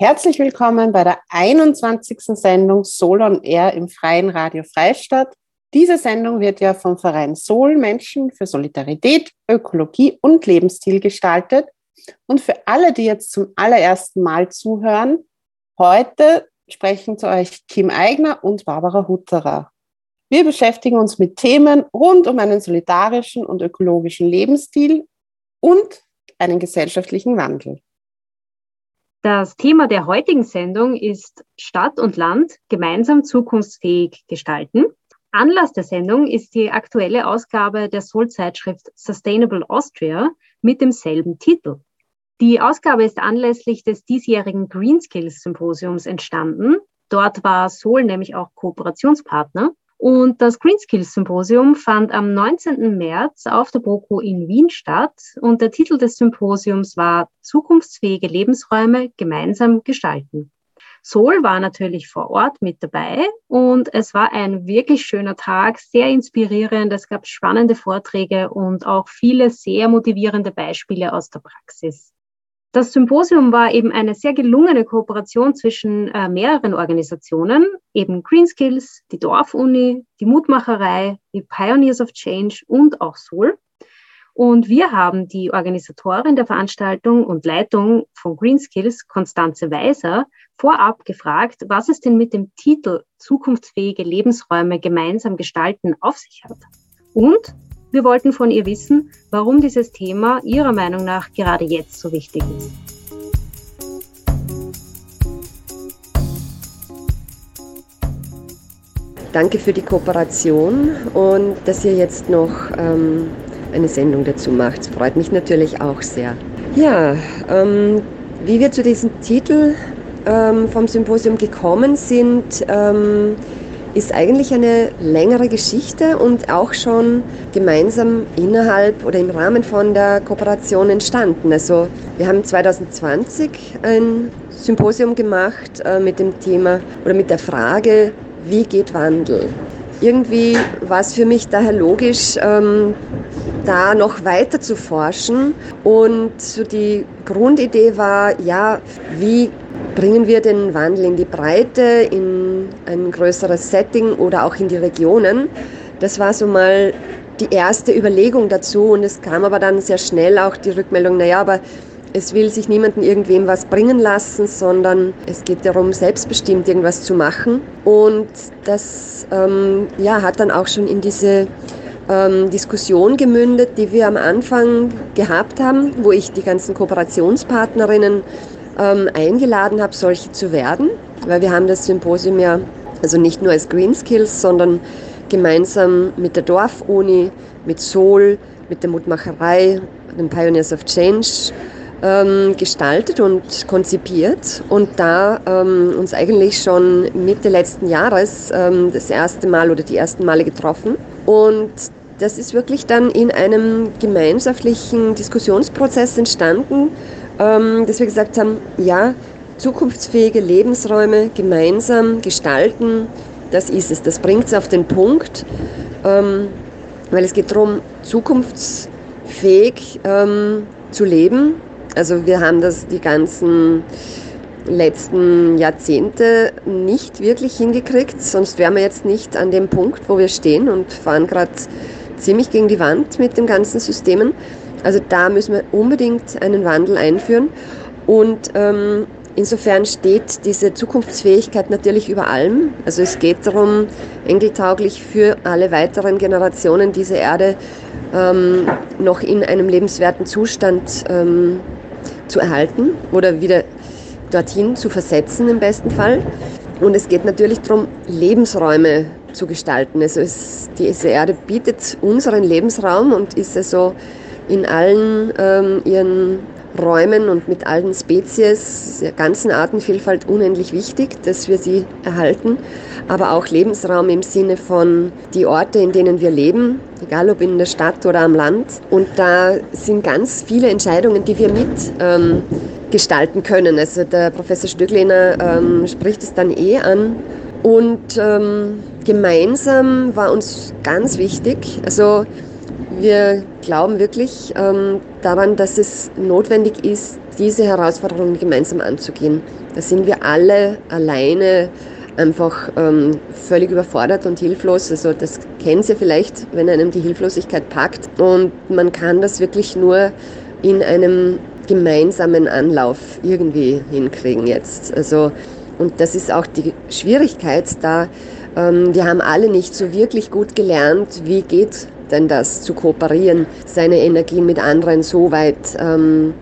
Herzlich willkommen bei der 21. Sendung Soul on Air im Freien Radio Freistadt. Diese Sendung wird ja vom Verein Soul Menschen für Solidarität, Ökologie und Lebensstil gestaltet. Und für alle, die jetzt zum allerersten Mal zuhören, heute sprechen zu euch Kim Eigner und Barbara Hutterer. Wir beschäftigen uns mit Themen rund um einen solidarischen und ökologischen Lebensstil und einen gesellschaftlichen Wandel. Das Thema der heutigen Sendung ist Stadt und Land gemeinsam zukunftsfähig gestalten. Anlass der Sendung ist die aktuelle Ausgabe der Soul-Zeitschrift Sustainable Austria mit demselben Titel. Die Ausgabe ist anlässlich des diesjährigen Green Skills Symposiums entstanden. Dort war Soul nämlich auch Kooperationspartner. Und das Green Skills Symposium fand am 19. März auf der BOKU in Wien statt. Und der Titel des Symposiums war Zukunftsfähige Lebensräume gemeinsam gestalten. Sol war natürlich vor Ort mit dabei und es war ein wirklich schöner Tag, sehr inspirierend. Es gab spannende Vorträge und auch viele sehr motivierende Beispiele aus der Praxis. Das Symposium war eben eine sehr gelungene Kooperation zwischen äh, mehreren Organisationen, eben Green Skills, die Dorfuni, die Mutmacherei, die Pioneers of Change und auch Sol. Und wir haben die Organisatorin der Veranstaltung und Leitung von Green Skills, Konstanze Weiser, vorab gefragt, was es denn mit dem Titel Zukunftsfähige Lebensräume gemeinsam gestalten auf sich hat. Und wir wollten von ihr wissen, warum dieses Thema ihrer Meinung nach gerade jetzt so wichtig ist. Danke für die Kooperation und dass ihr jetzt noch ähm, eine Sendung dazu macht. Das freut mich natürlich auch sehr. Ja, ähm, wie wir zu diesem Titel ähm, vom Symposium gekommen sind, ähm, ist eigentlich eine längere Geschichte und auch schon gemeinsam innerhalb oder im Rahmen von der Kooperation entstanden. Also wir haben 2020 ein Symposium gemacht äh, mit dem Thema oder mit der Frage, wie geht Wandel? Irgendwie war es für mich daher logisch, ähm, da noch weiter zu forschen. Und so die Grundidee war, ja, wie bringen wir den Wandel in die Breite, in ein größeres Setting oder auch in die Regionen? Das war so mal die erste Überlegung dazu und es kam aber dann sehr schnell auch die Rückmeldung, naja, aber es will sich niemanden irgendwem was bringen lassen, sondern es geht darum, selbstbestimmt irgendwas zu machen. Und das ähm, ja, hat dann auch schon in diese ähm, Diskussion gemündet, die wir am Anfang gehabt haben, wo ich die ganzen Kooperationspartnerinnen ähm, eingeladen habe, solche zu werden, weil wir haben das Symposium ja also nicht nur als Green Skills, sondern gemeinsam mit der Dorfuni, mit Sol, mit der Mutmacherei, den Pioneers of Change ähm, gestaltet und konzipiert und da ähm, uns eigentlich schon Mitte letzten Jahres ähm, das erste Mal oder die ersten Male getroffen. Und das ist wirklich dann in einem gemeinschaftlichen Diskussionsprozess entstanden, ähm, dass wir gesagt haben, ja, zukunftsfähige Lebensräume gemeinsam gestalten, das ist es. Das bringt es auf den Punkt, ähm, weil es geht darum, zukunftsfähig ähm, zu leben. Also wir haben das die ganzen letzten Jahrzehnte nicht wirklich hingekriegt, sonst wären wir jetzt nicht an dem Punkt, wo wir stehen und fahren gerade ziemlich gegen die Wand mit den ganzen Systemen. Also da müssen wir unbedingt einen Wandel einführen. Und ähm, insofern steht diese Zukunftsfähigkeit natürlich über allem. Also es geht darum, enkeltauglich für alle weiteren Generationen diese Erde ähm, noch in einem lebenswerten Zustand ähm, zu erhalten oder wieder dorthin zu versetzen im besten Fall. Und es geht natürlich darum, Lebensräume zu gestalten. Also es, diese Erde bietet unseren Lebensraum und ist also in allen ähm, ihren Räumen und mit allen Spezies, der ganzen Artenvielfalt unendlich wichtig, dass wir sie erhalten, aber auch Lebensraum im Sinne von die Orte, in denen wir leben, egal ob in der Stadt oder am Land. Und da sind ganz viele Entscheidungen, die wir mit ähm, gestalten können. Also der Professor Stöglehner ähm, spricht es dann eh an. Und ähm, gemeinsam war uns ganz wichtig, also wir glauben wirklich ähm, daran, dass es notwendig ist, diese Herausforderungen gemeinsam anzugehen. Da sind wir alle alleine einfach ähm, völlig überfordert und hilflos. Also das kennen Sie vielleicht, wenn einem die Hilflosigkeit packt. Und man kann das wirklich nur in einem gemeinsamen Anlauf irgendwie hinkriegen jetzt. Also, und das ist auch die Schwierigkeit da. Ähm, wir haben alle nicht so wirklich gut gelernt, wie geht denn das zu kooperieren, seine Energie mit anderen so weit ähm,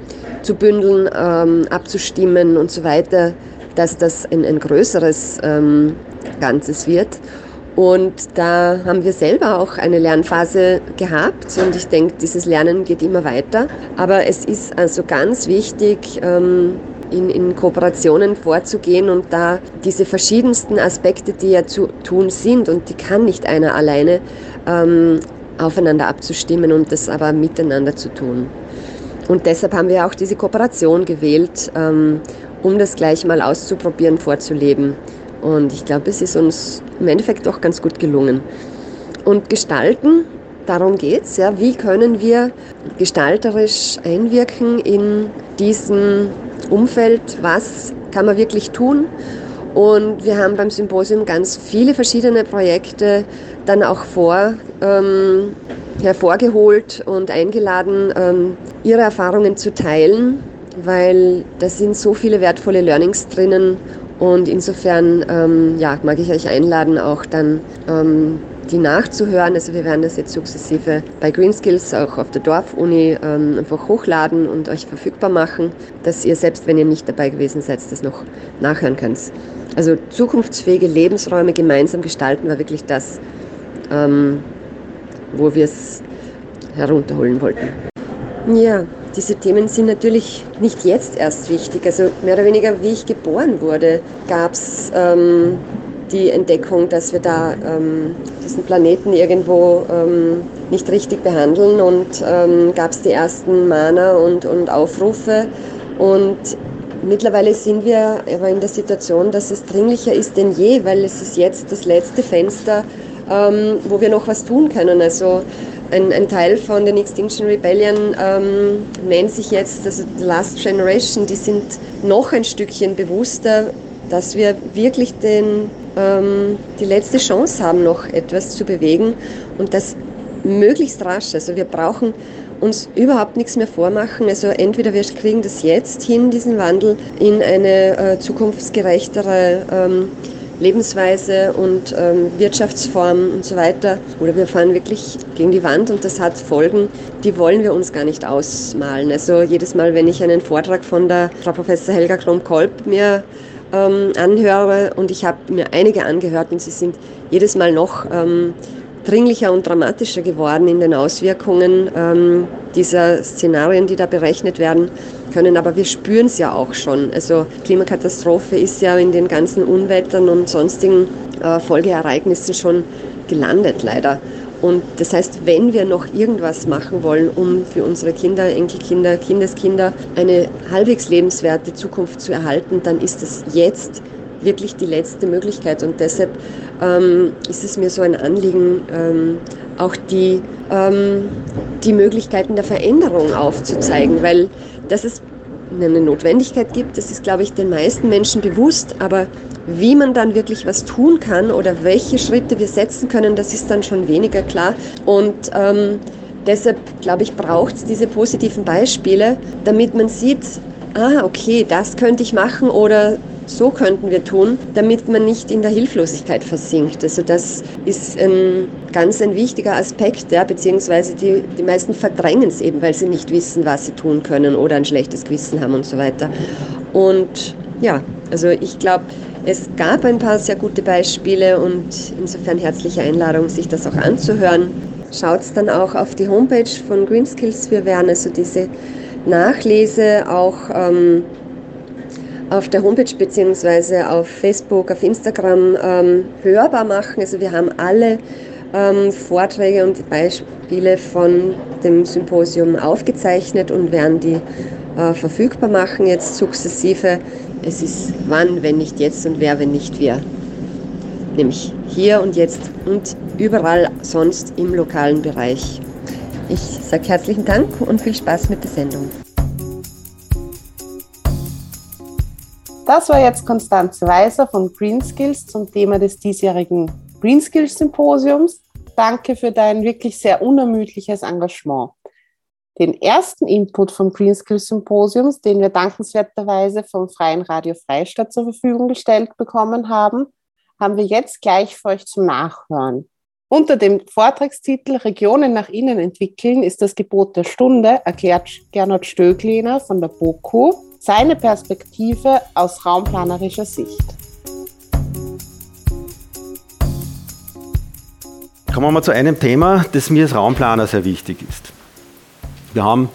zu bündeln, ähm, abzustimmen und so weiter, dass das ein, ein größeres ähm, Ganzes wird. Und da haben wir selber auch eine Lernphase gehabt und ich denke, dieses Lernen geht immer weiter. Aber es ist also ganz wichtig, ähm, in, in Kooperationen vorzugehen und da diese verschiedensten Aspekte, die ja zu tun sind und die kann nicht einer alleine, ähm, aufeinander abzustimmen und das aber miteinander zu tun. Und deshalb haben wir auch diese Kooperation gewählt, ähm, um das gleich mal auszuprobieren, vorzuleben. Und ich glaube, es ist uns im Endeffekt auch ganz gut gelungen. Und gestalten, darum geht es. Ja. Wie können wir gestalterisch einwirken in diesem Umfeld? Was kann man wirklich tun? Und wir haben beim Symposium ganz viele verschiedene Projekte dann auch vor, ähm, hervorgeholt und eingeladen, ähm, ihre Erfahrungen zu teilen, weil da sind so viele wertvolle Learnings drinnen und insofern ähm, ja, mag ich euch einladen, auch dann ähm, die nachzuhören. Also wir werden das jetzt sukzessive bei Green Skills auch auf der Dorfuni ähm, einfach hochladen und euch verfügbar machen, dass ihr selbst, wenn ihr nicht dabei gewesen seid, das noch nachhören könnt. Also zukunftsfähige Lebensräume gemeinsam gestalten war wirklich das, ähm, wo wir es herunterholen wollten. Ja, diese Themen sind natürlich nicht jetzt erst wichtig. Also mehr oder weniger, wie ich geboren wurde, gab es ähm, die Entdeckung, dass wir da ähm, diesen Planeten irgendwo ähm, nicht richtig behandeln und ähm, gab es die ersten Mana und, und Aufrufe. Und mittlerweile sind wir aber in der Situation, dass es dringlicher ist denn je, weil es ist jetzt das letzte Fenster, ähm, wo wir noch was tun können. Also ein, ein, Teil von den Extinction Rebellion ähm, nennt sich jetzt also The Last Generation. Die sind noch ein Stückchen bewusster, dass wir wirklich den, ähm, die letzte Chance haben, noch etwas zu bewegen und das möglichst rasch. Also wir brauchen uns überhaupt nichts mehr vormachen. Also entweder wir kriegen das jetzt hin, diesen Wandel in eine äh, zukunftsgerechtere ähm, Lebensweise und ähm, Wirtschaftsform und so weiter. Oder wir fahren wirklich gegen die Wand und das hat Folgen, die wollen wir uns gar nicht ausmalen. Also jedes Mal, wenn ich einen Vortrag von der Frau Professor Helga Krom-Kolb mir ähm, anhöre und ich habe mir einige angehört und sie sind jedes Mal noch ähm, dringlicher und dramatischer geworden in den Auswirkungen ähm, dieser Szenarien, die da berechnet werden können. Aber wir spüren es ja auch schon. Also Klimakatastrophe ist ja in den ganzen Unwettern und sonstigen äh, Folgeereignissen schon gelandet, leider. Und das heißt, wenn wir noch irgendwas machen wollen, um für unsere Kinder, Enkelkinder, Kindeskinder eine halbwegs lebenswerte Zukunft zu erhalten, dann ist es jetzt wirklich die letzte Möglichkeit. Und deshalb ähm, ist es mir so ein Anliegen, ähm, auch die, ähm, die Möglichkeiten der Veränderung aufzuzeigen, weil dass es eine Notwendigkeit gibt, das ist, glaube ich, den meisten Menschen bewusst, aber wie man dann wirklich was tun kann oder welche Schritte wir setzen können, das ist dann schon weniger klar. Und ähm, deshalb, glaube ich, braucht es diese positiven Beispiele, damit man sieht, ah, okay, das könnte ich machen oder so könnten wir tun, damit man nicht in der Hilflosigkeit versinkt. Also das ist ein ganz ein wichtiger Aspekt, ja, beziehungsweise die, die meisten verdrängen es eben, weil sie nicht wissen, was sie tun können oder ein schlechtes Gewissen haben und so weiter. Und ja, also ich glaube, es gab ein paar sehr gute Beispiele und insofern herzliche Einladung, sich das auch anzuhören. Schaut dann auch auf die Homepage von Green Skills. Wir werden also diese Nachlese auch ähm, auf der Homepage bzw. auf Facebook, auf Instagram ähm, hörbar machen. Also wir haben alle ähm, Vorträge und Beispiele von dem Symposium aufgezeichnet und werden die äh, verfügbar machen jetzt sukzessive. Es ist wann, wenn nicht jetzt und wer, wenn nicht wir. Nämlich hier und jetzt und überall sonst im lokalen Bereich. Ich sage herzlichen Dank und viel Spaß mit der Sendung. Das war jetzt Konstanze Weiser von Green Skills zum Thema des diesjährigen Green Skills Symposiums. Danke für dein wirklich sehr unermüdliches Engagement. Den ersten Input vom Green Skills Symposiums, den wir dankenswerterweise vom Freien Radio Freistadt zur Verfügung gestellt bekommen haben, haben wir jetzt gleich für euch zum Nachhören. Unter dem Vortragstitel Regionen nach innen entwickeln ist das Gebot der Stunde, erklärt Gernot Stöglehner von der BOKU seine Perspektive aus raumplanerischer Sicht. Kommen wir mal zu einem Thema, das mir als Raumplaner sehr wichtig ist. Wir haben,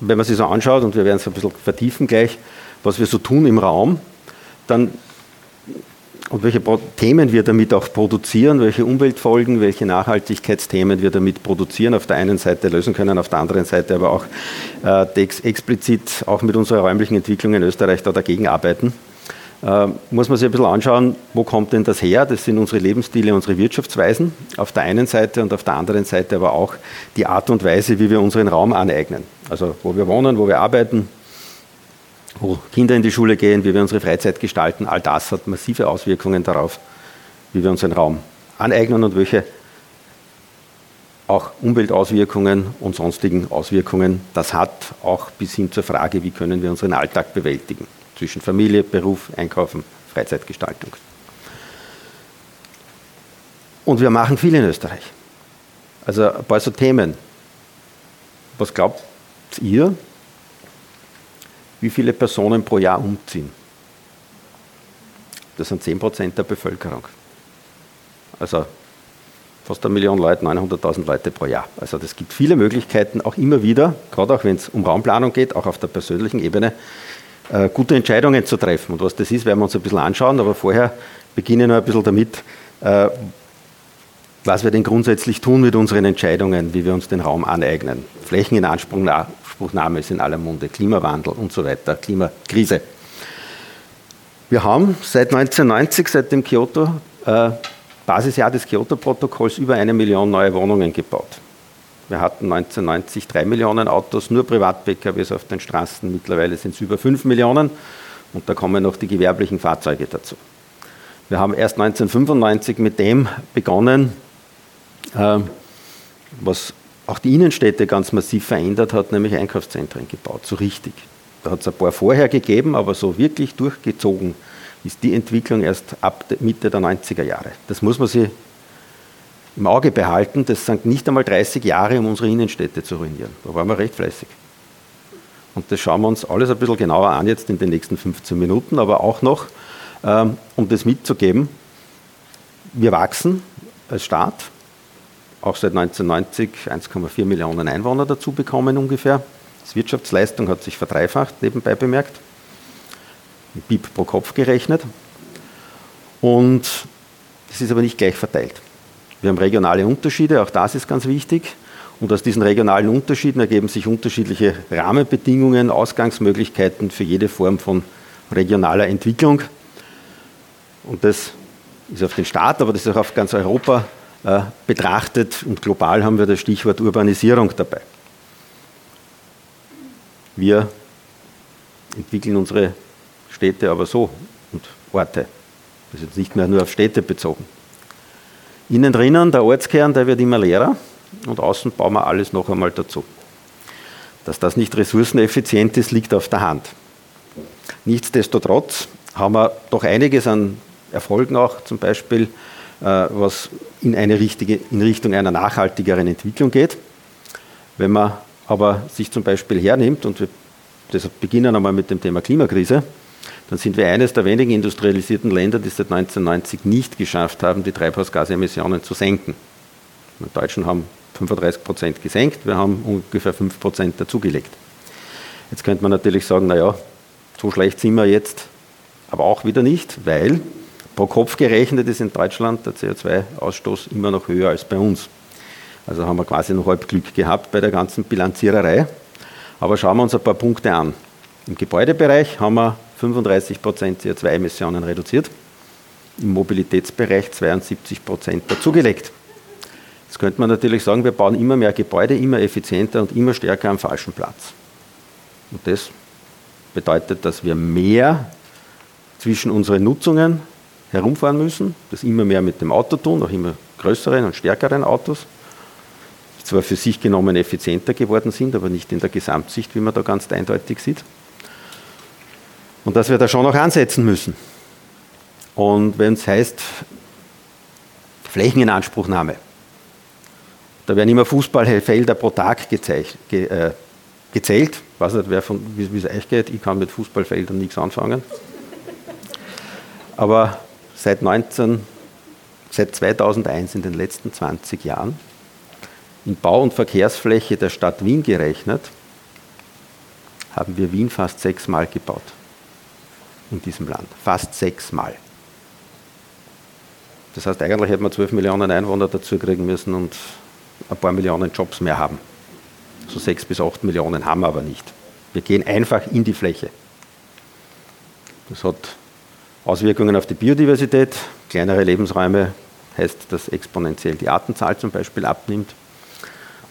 wenn man sich so anschaut, und wir werden es ein bisschen vertiefen gleich, was wir so tun im Raum, dann und welche Themen wir damit auch produzieren, welche Umweltfolgen, welche Nachhaltigkeitsthemen wir damit produzieren, auf der einen Seite lösen können, auf der anderen Seite aber auch äh, explizit auch mit unserer räumlichen Entwicklung in Österreich da dagegen arbeiten. Äh, muss man sich ein bisschen anschauen, wo kommt denn das her? Das sind unsere Lebensstile, unsere Wirtschaftsweisen auf der einen Seite und auf der anderen Seite aber auch die Art und Weise, wie wir unseren Raum aneignen. Also wo wir wohnen, wo wir arbeiten, wo Kinder in die Schule gehen, wie wir unsere Freizeit gestalten, all das hat massive Auswirkungen darauf, wie wir unseren Raum aneignen und welche auch Umweltauswirkungen und sonstigen Auswirkungen das hat, auch bis hin zur Frage, wie können wir unseren Alltag bewältigen zwischen Familie, Beruf, Einkaufen, Freizeitgestaltung. Und wir machen viel in Österreich. Also ein paar so Themen. Was glaubt ihr, wie viele Personen pro Jahr umziehen. Das sind 10% der Bevölkerung. Also fast eine Million Leute, 900.000 Leute pro Jahr. Also das gibt viele Möglichkeiten, auch immer wieder, gerade auch wenn es um Raumplanung geht, auch auf der persönlichen Ebene, äh, gute Entscheidungen zu treffen. Und was das ist, werden wir uns ein bisschen anschauen, aber vorher beginne ich noch ein bisschen damit, äh, was wir denn grundsätzlich tun mit unseren Entscheidungen, wie wir uns den Raum aneignen. Flächen in Anspruchnahme ist in aller Munde, Klimawandel und so weiter, Klimakrise. Wir haben seit 1990, seit dem Kyoto, äh, Basisjahr des Kyoto-Protokolls, über eine Million neue Wohnungen gebaut. Wir hatten 1990 drei Millionen Autos, nur Privat-PKWs auf den Straßen. Mittlerweile sind es über fünf Millionen und da kommen noch die gewerblichen Fahrzeuge dazu. Wir haben erst 1995 mit dem begonnen, ähm, was auch die Innenstädte ganz massiv verändert hat, nämlich Einkaufszentren gebaut, so richtig. Da hat es ein paar vorher gegeben, aber so wirklich durchgezogen ist die Entwicklung erst ab Mitte der 90er Jahre. Das muss man sich im Auge behalten. Das sind nicht einmal 30 Jahre, um unsere Innenstädte zu ruinieren. Da waren wir recht fleißig. Und das schauen wir uns alles ein bisschen genauer an jetzt in den nächsten 15 Minuten, aber auch noch, ähm, um das mitzugeben. Wir wachsen als Staat, auch seit 1990 1,4 Millionen Einwohner dazu bekommen ungefähr. Die Wirtschaftsleistung hat sich verdreifacht, nebenbei bemerkt, mit BIP pro Kopf gerechnet. Und es ist aber nicht gleich verteilt. Wir haben regionale Unterschiede, auch das ist ganz wichtig. Und aus diesen regionalen Unterschieden ergeben sich unterschiedliche Rahmenbedingungen, Ausgangsmöglichkeiten für jede Form von regionaler Entwicklung. Und das ist auf den Staat, aber das ist auch auf ganz Europa betrachtet und global haben wir das Stichwort Urbanisierung dabei. Wir entwickeln unsere Städte aber so und Orte. Das ist jetzt nicht mehr nur auf Städte bezogen. Innen drinnen, der Ortskern, der wird immer leerer und außen bauen wir alles noch einmal dazu. Dass das nicht ressourceneffizient ist, liegt auf der Hand. Nichtsdestotrotz haben wir doch einiges an Erfolgen auch, zum Beispiel äh, was in eine richtige, in Richtung einer nachhaltigeren Entwicklung geht. Wenn man aber sich zum Beispiel hernimmt, und wir deshalb beginnen einmal mit dem Thema Klimakrise, dann sind wir eines der wenigen industrialisierten Länder, die seit 1990 nicht geschafft haben, die Treibhausgasemissionen zu senken. Die Deutschen haben 35 Prozent gesenkt, wir haben ungefähr 5 Prozent dazugelegt. Jetzt könnte man natürlich sagen, naja, so schlecht sind wir jetzt aber auch wieder nicht, weil pro Kopf gerechnet ist in Deutschland der CO2-Ausstoß immer noch höher als bei uns. Also haben wir quasi noch halb Glück gehabt bei der ganzen Bilanziererei. Aber schauen wir uns ein paar Punkte an. Im Gebäudebereich haben wir 35% CO2-Emissionen reduziert, im Mobilitätsbereich 72% dazugelegt. Jetzt könnte man natürlich sagen, wir bauen immer mehr Gebäude, immer effizienter und immer stärker am falschen Platz. Und das bedeutet, dass wir mehr zwischen unseren Nutzungen herumfahren müssen, das immer mehr mit dem Auto tun, auch immer größeren und stärkeren Autos, die zwar für sich genommen effizienter geworden sind, aber nicht in der Gesamtsicht, wie man da ganz eindeutig sieht. Und dass wir da schon noch ansetzen müssen. Und wenn es heißt Flächeninanspruchnahme, da werden immer Fußballfelder pro Tag gezeigt, ge, äh, gezählt. Ich weiß nicht, wer von, wie es euch geht. Ich kann mit Fußballfeldern nichts anfangen. Aber seit, 19, seit 2001, in den letzten 20 Jahren, in Bau- und Verkehrsfläche der Stadt Wien gerechnet, haben wir Wien fast sechsmal gebaut. In diesem Land. Fast sechsmal. Das heißt, eigentlich hätten wir 12 Millionen Einwohner dazu kriegen müssen und ein paar Millionen Jobs mehr haben. So sechs bis acht Millionen haben wir aber nicht. Wir gehen einfach in die Fläche. Das hat Auswirkungen auf die Biodiversität. Kleinere Lebensräume heißt, dass exponentiell die Artenzahl zum Beispiel abnimmt.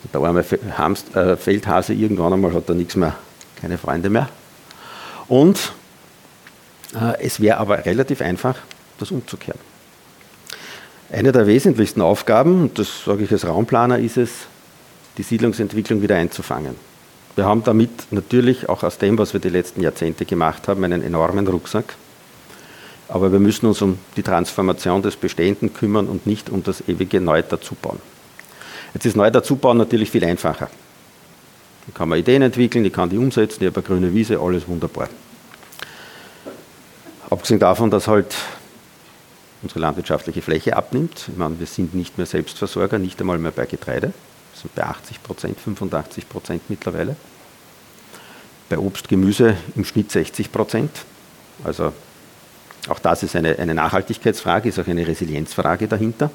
Und der arme äh, Feldhase irgendwann einmal hat er nichts mehr, keine Freunde mehr. Und äh, es wäre aber relativ einfach, das umzukehren. Eine der wesentlichsten Aufgaben, das sage ich als Raumplaner, ist es, die Siedlungsentwicklung wieder einzufangen. Wir haben damit natürlich auch aus dem, was wir die letzten Jahrzehnte gemacht haben, einen enormen Rucksack. Aber wir müssen uns um die Transformation des Bestehenden kümmern und nicht um das ewige Neu dazubauen. Jetzt ist Neu dazubauen natürlich viel einfacher. Da kann man Ideen entwickeln, ich kann die umsetzen, ich habe eine grüne Wiese, alles wunderbar. Abgesehen davon, dass halt unsere landwirtschaftliche Fläche abnimmt. Ich meine, wir sind nicht mehr Selbstversorger, nicht einmal mehr bei Getreide. Wir sind bei 80 Prozent, 85 Prozent mittlerweile. Bei Obst, Gemüse im Schnitt 60 Prozent. Also auch das ist eine, eine Nachhaltigkeitsfrage, ist auch eine Resilienzfrage dahinter.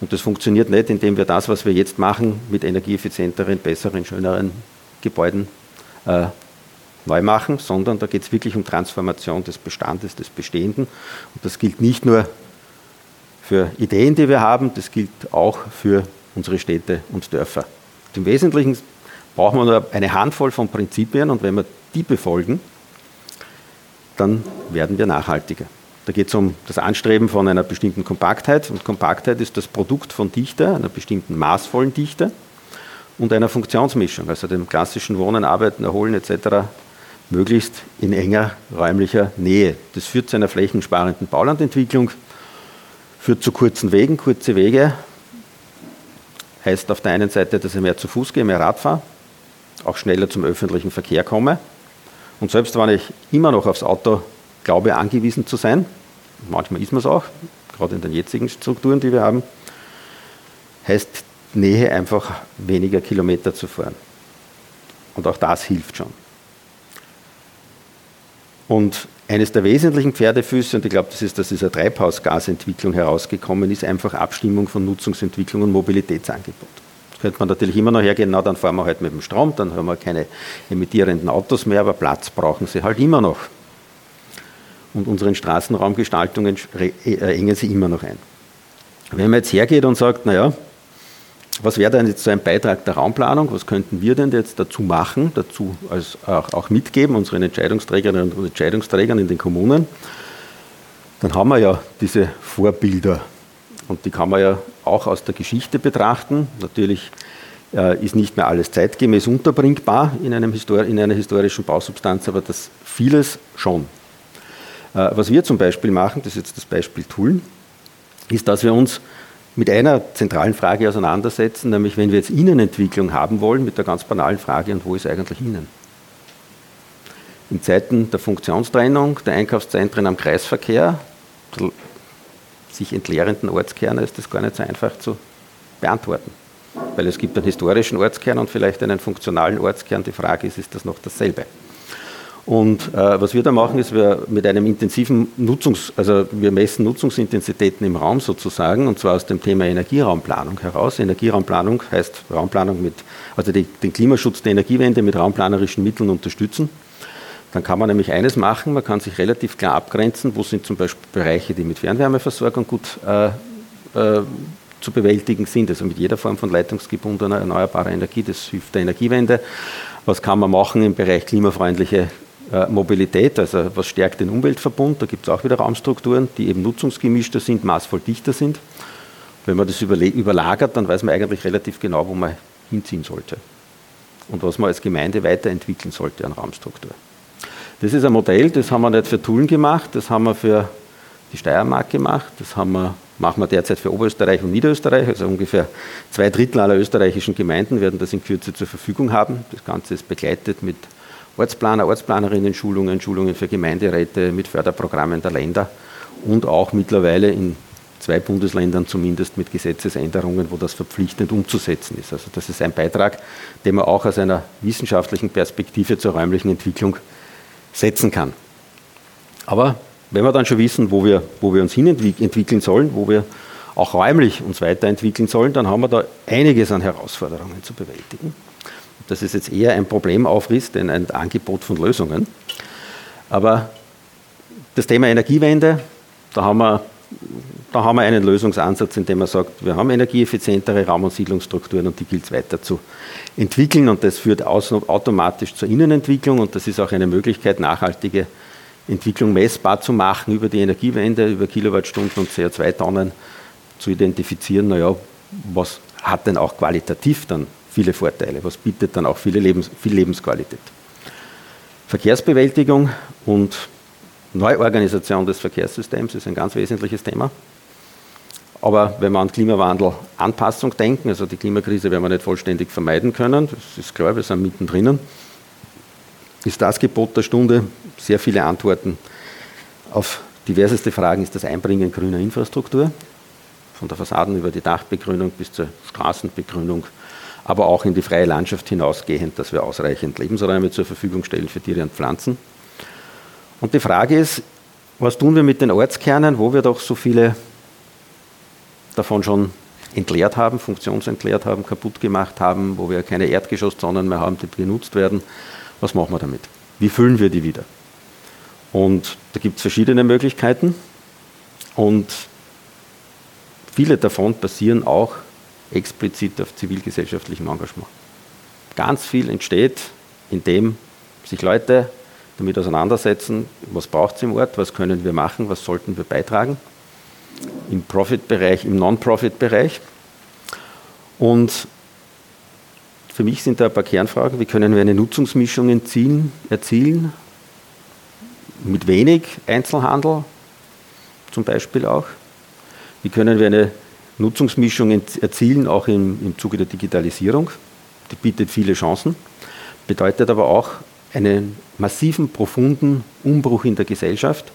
Und das funktioniert nicht, indem wir das, was wir jetzt machen, mit energieeffizienteren, besseren, schöneren Gebäuden äh, neu machen, sondern da geht es wirklich um Transformation des Bestandes, des Bestehenden. Und das gilt nicht nur für Ideen, die wir haben, das gilt auch für unsere Städte und Dörfer. Und Im Wesentlichen brauchen wir nur eine Handvoll von Prinzipien und wenn wir die befolgen, dann werden wir nachhaltiger. Da geht es um das Anstreben von einer bestimmten Kompaktheit und Kompaktheit ist das Produkt von Dichte, einer bestimmten maßvollen Dichte und einer Funktionsmischung, also dem klassischen Wohnen, Arbeiten, Erholen etc möglichst in enger räumlicher Nähe. Das führt zu einer flächensparenden Baulandentwicklung, führt zu kurzen Wegen. Kurze Wege heißt auf der einen Seite, dass ich mehr zu Fuß gehe, mehr Rad fahre, auch schneller zum öffentlichen Verkehr komme. Und selbst wenn ich immer noch aufs Auto glaube, angewiesen zu sein, manchmal ist man es auch, gerade in den jetzigen Strukturen, die wir haben, heißt Nähe einfach weniger Kilometer zu fahren. Und auch das hilft schon. Und eines der wesentlichen Pferdefüße, und ich glaube, das ist, dass dieser Treibhausgasentwicklung herausgekommen ist, einfach Abstimmung von Nutzungsentwicklung und Mobilitätsangebot. Könnte man natürlich immer noch hergehen, na, dann fahren wir halt mit dem Strom, dann haben wir keine emittierenden Autos mehr, aber Platz brauchen sie halt immer noch. Und unseren Straßenraumgestaltungen äh, engen sie immer noch ein. Wenn man jetzt hergeht und sagt, naja, was wäre denn jetzt so ein Beitrag der Raumplanung? Was könnten wir denn jetzt dazu machen, dazu als auch, auch mitgeben, unseren Entscheidungsträgerinnen und Entscheidungsträgern in den Kommunen? Dann haben wir ja diese Vorbilder und die kann man ja auch aus der Geschichte betrachten. Natürlich äh, ist nicht mehr alles zeitgemäß unterbringbar in, einem Histor in einer historischen Bausubstanz, aber das vieles schon. Äh, was wir zum Beispiel machen, das ist jetzt das Beispiel Tulln, ist, dass wir uns mit einer zentralen Frage auseinandersetzen, nämlich wenn wir jetzt Innenentwicklung haben wollen, mit der ganz banalen Frage, und wo ist eigentlich Innen? In Zeiten der Funktionstrennung, der Einkaufszentren am Kreisverkehr, sich entleerenden Ortskerne ist das gar nicht so einfach zu beantworten. weil es gibt einen historischen Ortskern und vielleicht einen funktionalen Ortskern. Die Frage ist, ist das noch dasselbe? Und äh, was wir da machen, ist, wir mit einem intensiven Nutzungs-, also wir messen Nutzungsintensitäten im Raum sozusagen, und zwar aus dem Thema Energieraumplanung heraus. Energieraumplanung heißt Raumplanung mit, also die, den Klimaschutz der Energiewende mit raumplanerischen Mitteln unterstützen. Dann kann man nämlich eines machen, man kann sich relativ klar abgrenzen, wo sind zum Beispiel Bereiche, die mit Fernwärmeversorgung gut äh, äh, zu bewältigen sind, also mit jeder Form von leitungsgebundener erneuerbarer Energie, das hilft der Energiewende. Was kann man machen im Bereich klimafreundliche äh, Mobilität, also was stärkt den Umweltverbund, da gibt es auch wieder Raumstrukturen, die eben nutzungsgemischter sind, maßvoll dichter sind. Wenn man das überlagert, dann weiß man eigentlich relativ genau, wo man hinziehen sollte und was man als Gemeinde weiterentwickeln sollte an Raumstruktur. Das ist ein Modell, das haben wir nicht für Tulln gemacht, das haben wir für die Steiermark gemacht, das haben wir, machen wir derzeit für Oberösterreich und Niederösterreich, also ungefähr zwei Drittel aller österreichischen Gemeinden werden das in Kürze zur Verfügung haben. Das Ganze ist begleitet mit Ortsplaner, Ortsplanerinnen, Schulungen, Schulungen für Gemeinderäte mit Förderprogrammen der Länder und auch mittlerweile in zwei Bundesländern zumindest mit Gesetzesänderungen, wo das verpflichtend umzusetzen ist. Also das ist ein Beitrag, den man auch aus einer wissenschaftlichen Perspektive zur räumlichen Entwicklung setzen kann. Aber wenn wir dann schon wissen, wo wir, wo wir uns hin entwickeln sollen, wo wir auch räumlich uns weiterentwickeln sollen, dann haben wir da einiges an Herausforderungen zu bewältigen dass es jetzt eher ein Problem aufrisst, denn ein Angebot von Lösungen. Aber das Thema Energiewende, da haben wir, da haben wir einen Lösungsansatz, in dem man sagt, wir haben energieeffizientere Raum- und Siedlungsstrukturen und die gilt es weiter zu entwickeln und das führt automatisch zur Innenentwicklung und das ist auch eine Möglichkeit, nachhaltige Entwicklung messbar zu machen über die Energiewende, über Kilowattstunden und CO2-Tonnen zu identifizieren, naja, was hat denn auch qualitativ dann viele Vorteile, was bietet dann auch viele Lebens, viel Lebensqualität. Verkehrsbewältigung und Neuorganisation des Verkehrssystems ist ein ganz wesentliches Thema. Aber wenn wir an Klimawandel Anpassung denken, also die Klimakrise werden wir nicht vollständig vermeiden können, das ist klar, wir sind mittendrin, ist das Gebot der Stunde, sehr viele Antworten auf diverseste Fragen ist das Einbringen grüner Infrastruktur, von der Fassaden über die Dachbegrünung bis zur Straßenbegrünung, aber auch in die freie Landschaft hinausgehend, dass wir ausreichend Lebensräume zur Verfügung stellen für Tiere und Pflanzen. Und die Frage ist, was tun wir mit den Ortskernen, wo wir doch so viele davon schon entleert haben, funktionsentleert haben, kaputt gemacht haben, wo wir keine Erdgeschosszonen mehr haben, die genutzt werden. Was machen wir damit? Wie füllen wir die wieder? Und da gibt es verschiedene Möglichkeiten und viele davon basieren auch explizit auf zivilgesellschaftlichem Engagement. Ganz viel entsteht, indem sich Leute damit auseinandersetzen, was braucht es im Ort, was können wir machen, was sollten wir beitragen, im Profit-Bereich, im Non-Profit-Bereich. Und für mich sind da ein paar Kernfragen, wie können wir eine Nutzungsmischung erzielen, erzielen mit wenig Einzelhandel zum Beispiel auch. Wie können wir eine Nutzungsmischung erzielen, auch im, im Zuge der Digitalisierung. Die bietet viele Chancen, bedeutet aber auch einen massiven, profunden Umbruch in der Gesellschaft,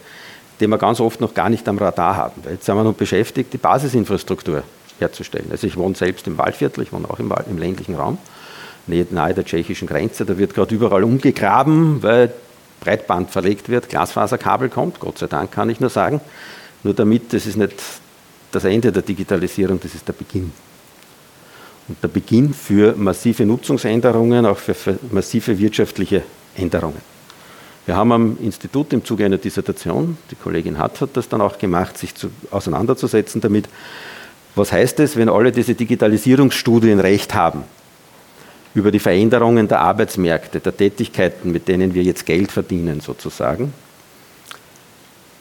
den wir ganz oft noch gar nicht am Radar haben. Weil jetzt sind wir noch beschäftigt, die Basisinfrastruktur herzustellen. Also ich wohne selbst im Waldviertel, ich wohne auch im, im ländlichen Raum, nahe der tschechischen Grenze. Da wird gerade überall umgegraben, weil Breitband verlegt wird, Glasfaserkabel kommt, Gott sei Dank kann ich nur sagen. Nur damit, das ist nicht das Ende der Digitalisierung, das ist der Beginn. Und der Beginn für massive Nutzungsänderungen, auch für massive wirtschaftliche Änderungen. Wir haben am Institut im Zuge einer Dissertation, die Kollegin Hatt hat das dann auch gemacht, sich zu, auseinanderzusetzen damit, was heißt es, wenn alle diese Digitalisierungsstudien recht haben über die Veränderungen der Arbeitsmärkte, der Tätigkeiten, mit denen wir jetzt Geld verdienen sozusagen,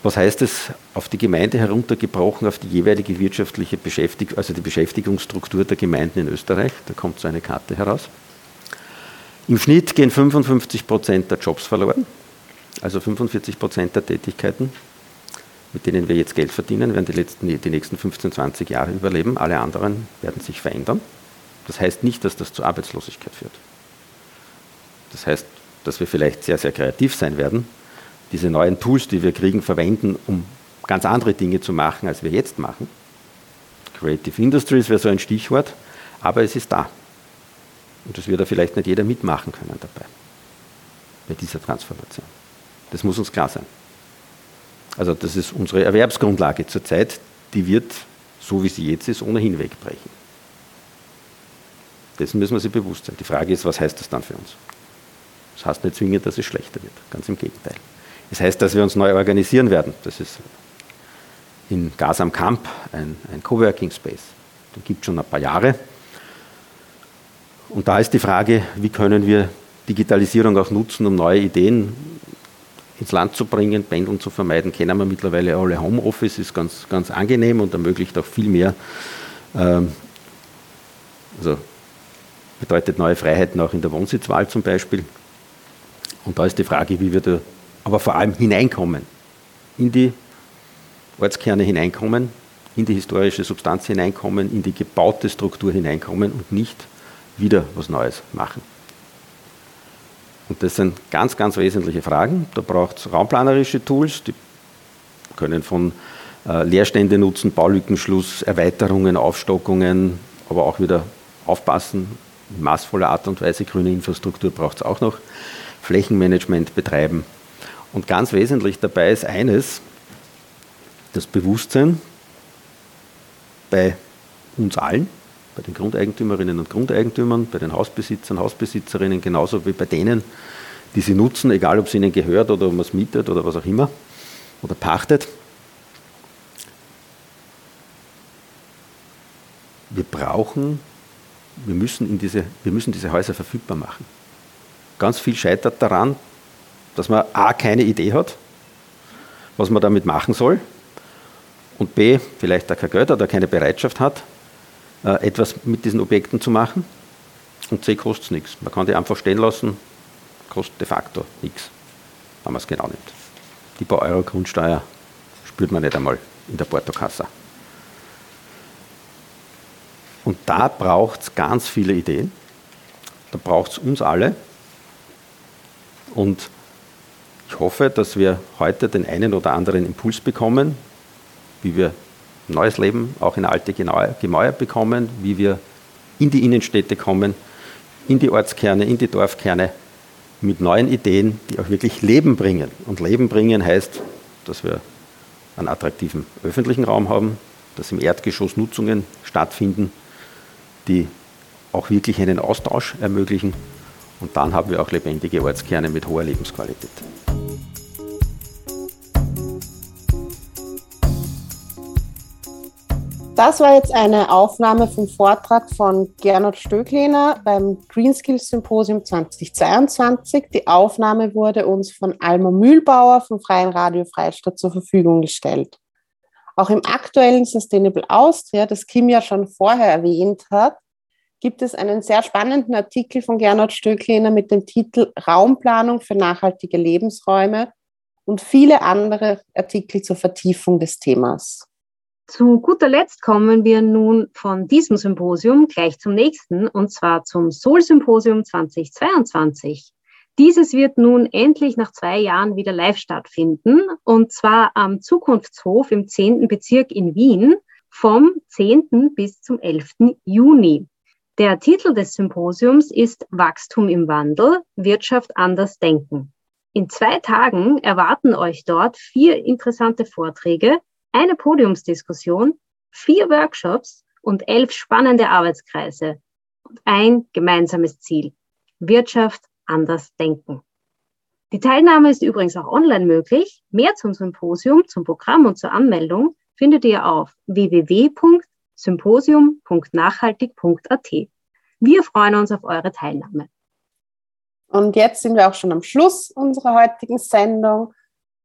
was heißt es auf die Gemeinde heruntergebrochen, auf die jeweilige wirtschaftliche Beschäftigung, also die Beschäftigungsstruktur der Gemeinden in Österreich? Da kommt so eine Karte heraus. Im Schnitt gehen 55 Prozent der Jobs verloren, also 45 Prozent der Tätigkeiten, mit denen wir jetzt Geld verdienen, werden die, letzten, die nächsten 15, 20 Jahre überleben. Alle anderen werden sich verändern. Das heißt nicht, dass das zu Arbeitslosigkeit führt. Das heißt, dass wir vielleicht sehr, sehr kreativ sein werden, diese neuen Tools, die wir kriegen, verwenden, um ganz andere Dinge zu machen, als wir jetzt machen. Creative Industries wäre so ein Stichwort. Aber es ist da. Und das wird da vielleicht nicht jeder mitmachen können dabei, bei dieser Transformation. Das muss uns klar sein. Also das ist unsere Erwerbsgrundlage zurzeit, die wird, so wie sie jetzt ist, ohnehin wegbrechen. Dessen müssen wir sich bewusst sein. Die Frage ist, was heißt das dann für uns? Das heißt nicht zwingend, dass es schlechter wird, ganz im Gegenteil. Es heißt, dass wir uns neu organisieren werden. Das ist in Gas am Camp ein, ein Coworking Space. Den gibt es schon ein paar Jahre. Und da ist die Frage, wie können wir Digitalisierung auch nutzen, um neue Ideen ins Land zu bringen, Pendeln zu vermeiden, kennen wir mittlerweile alle. Homeoffice ist ganz, ganz angenehm und ermöglicht auch viel mehr. Ähm, also bedeutet neue Freiheiten auch in der Wohnsitzwahl zum Beispiel. Und da ist die Frage, wie wir da aber vor allem hineinkommen, in die Ortskerne hineinkommen, in die historische Substanz hineinkommen, in die gebaute Struktur hineinkommen und nicht wieder was Neues machen. Und das sind ganz, ganz wesentliche Fragen. Da braucht es raumplanerische Tools, die können von äh, Leerstände nutzen, Baulückenschluss, Erweiterungen, Aufstockungen, aber auch wieder aufpassen, in maßvoller Art und Weise. Grüne Infrastruktur braucht es auch noch. Flächenmanagement betreiben. Und ganz wesentlich dabei ist eines, das Bewusstsein bei uns allen, bei den Grundeigentümerinnen und Grundeigentümern, bei den Hausbesitzern, Hausbesitzerinnen, genauso wie bei denen, die sie nutzen, egal ob es ihnen gehört oder ob man es mietet oder was auch immer oder pachtet. Wir brauchen, wir müssen, in diese, wir müssen diese Häuser verfügbar machen. Ganz viel scheitert daran, dass man A, keine Idee hat, was man damit machen soll, und B, vielleicht auch kein Geld oder keine Bereitschaft hat, äh, etwas mit diesen Objekten zu machen. Und C kostet es nichts. Man kann die einfach stehen lassen, kostet de facto nichts, wenn man es genau nimmt. Die paar Euro Grundsteuer spürt man nicht einmal in der Portokassa. Und da braucht es ganz viele Ideen. Da braucht es uns alle. Und ich hoffe, dass wir heute den einen oder anderen Impuls bekommen, wie wir neues Leben auch in alte Gemäuer bekommen, wie wir in die Innenstädte kommen, in die Ortskerne, in die Dorfkerne mit neuen Ideen, die auch wirklich Leben bringen. Und Leben bringen heißt, dass wir einen attraktiven öffentlichen Raum haben, dass im Erdgeschoss Nutzungen stattfinden, die auch wirklich einen Austausch ermöglichen. Und dann haben wir auch lebendige Ortskerne mit hoher Lebensqualität. Das war jetzt eine Aufnahme vom Vortrag von Gernot Stöglehner beim Green Skills Symposium 2022. Die Aufnahme wurde uns von Alma Mühlbauer vom Freien Radio Freistadt zur Verfügung gestellt. Auch im aktuellen Sustainable Austria, das Kim ja schon vorher erwähnt hat, gibt es einen sehr spannenden Artikel von Gernot Stöglehner mit dem Titel Raumplanung für nachhaltige Lebensräume und viele andere Artikel zur Vertiefung des Themas. Zu guter Letzt kommen wir nun von diesem Symposium gleich zum nächsten, und zwar zum Sol-Symposium 2022. Dieses wird nun endlich nach zwei Jahren wieder live stattfinden, und zwar am Zukunftshof im 10. Bezirk in Wien vom 10. bis zum 11. Juni. Der Titel des Symposiums ist Wachstum im Wandel, Wirtschaft anders denken. In zwei Tagen erwarten euch dort vier interessante Vorträge eine Podiumsdiskussion, vier Workshops und elf spannende Arbeitskreise und ein gemeinsames Ziel. Wirtschaft anders denken. Die Teilnahme ist übrigens auch online möglich. Mehr zum Symposium, zum Programm und zur Anmeldung findet ihr auf www.symposium.nachhaltig.at. Wir freuen uns auf eure Teilnahme. Und jetzt sind wir auch schon am Schluss unserer heutigen Sendung.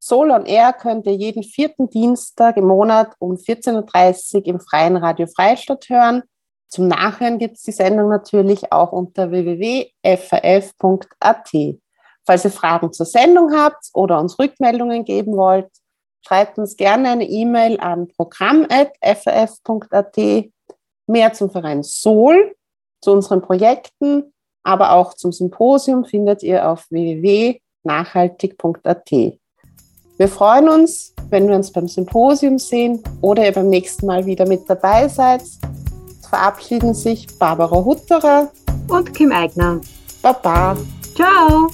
Soul on Air könnt ihr jeden vierten Dienstag im Monat um 14.30 Uhr im Freien Radio Freistadt hören. Zum Nachhören gibt es die Sendung natürlich auch unter www.faf.at. Falls ihr Fragen zur Sendung habt oder uns Rückmeldungen geben wollt, schreibt uns gerne eine E-Mail an programm.faf.at. Mehr zum Verein Soul, zu unseren Projekten, aber auch zum Symposium findet ihr auf www.nachhaltig.at. Wir freuen uns, wenn wir uns beim Symposium sehen oder ihr beim nächsten Mal wieder mit dabei seid. verabschieden sich Barbara Hutterer und Kim Eigner. Baba. Ciao.